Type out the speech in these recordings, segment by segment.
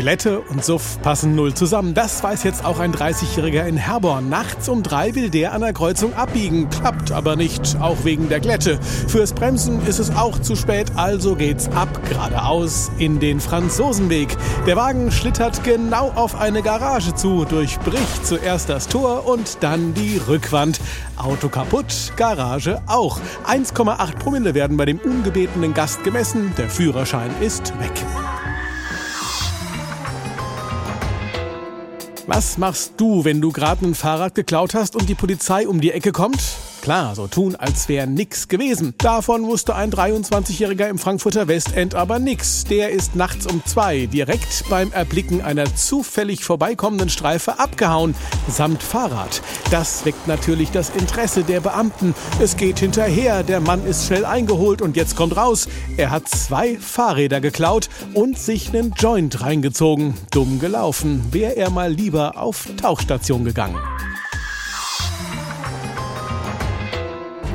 Glätte und Suff passen null zusammen. Das weiß jetzt auch ein 30-Jähriger in Herborn. Nachts um drei will der an der Kreuzung abbiegen. Klappt aber nicht, auch wegen der Glätte. Fürs Bremsen ist es auch zu spät, also geht's ab, geradeaus in den Franzosenweg. Der Wagen schlittert genau auf eine Garage zu, durchbricht zuerst das Tor und dann die Rückwand. Auto kaputt, Garage auch. 1,8 Promille werden bei dem ungebetenen Gast gemessen. Der Führerschein ist weg. Was machst du, wenn du gerade ein Fahrrad geklaut hast und die Polizei um die Ecke kommt? Klar, so tun, als wäre nix gewesen. Davon wusste ein 23-Jähriger im Frankfurter Westend aber nix. Der ist nachts um zwei direkt beim Erblicken einer zufällig vorbeikommenden Streife abgehauen, samt Fahrrad. Das weckt natürlich das Interesse der Beamten. Es geht hinterher, der Mann ist schnell eingeholt und jetzt kommt raus, er hat zwei Fahrräder geklaut und sich einen Joint reingezogen. Dumm gelaufen, wäre er mal lieber auf Tauchstation gegangen.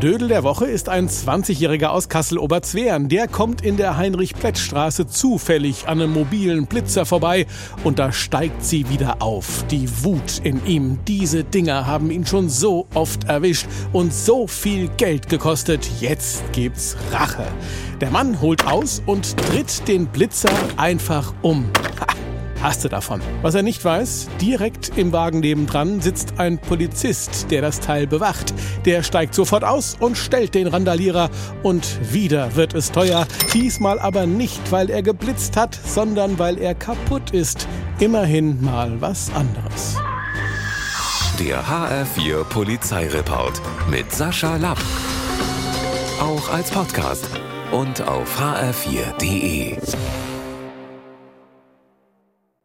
Dödel der Woche ist ein 20-Jähriger aus Kassel-Oberzweren. Der kommt in der Heinrich-Pletz-Straße zufällig an einem mobilen Blitzer vorbei und da steigt sie wieder auf. Die Wut in ihm. Diese Dinger haben ihn schon so oft erwischt und so viel Geld gekostet. Jetzt gibt's Rache. Der Mann holt aus und tritt den Blitzer einfach um. Ha hast du davon. Was er nicht weiß, direkt im Wagen nebendran sitzt ein Polizist, der das Teil bewacht. Der steigt sofort aus und stellt den Randalierer und wieder wird es teuer. Diesmal aber nicht, weil er geblitzt hat, sondern weil er kaputt ist. Immerhin mal was anderes. Der HR4 Polizeireport mit Sascha Lapp. Auch als Podcast und auf hr4.de.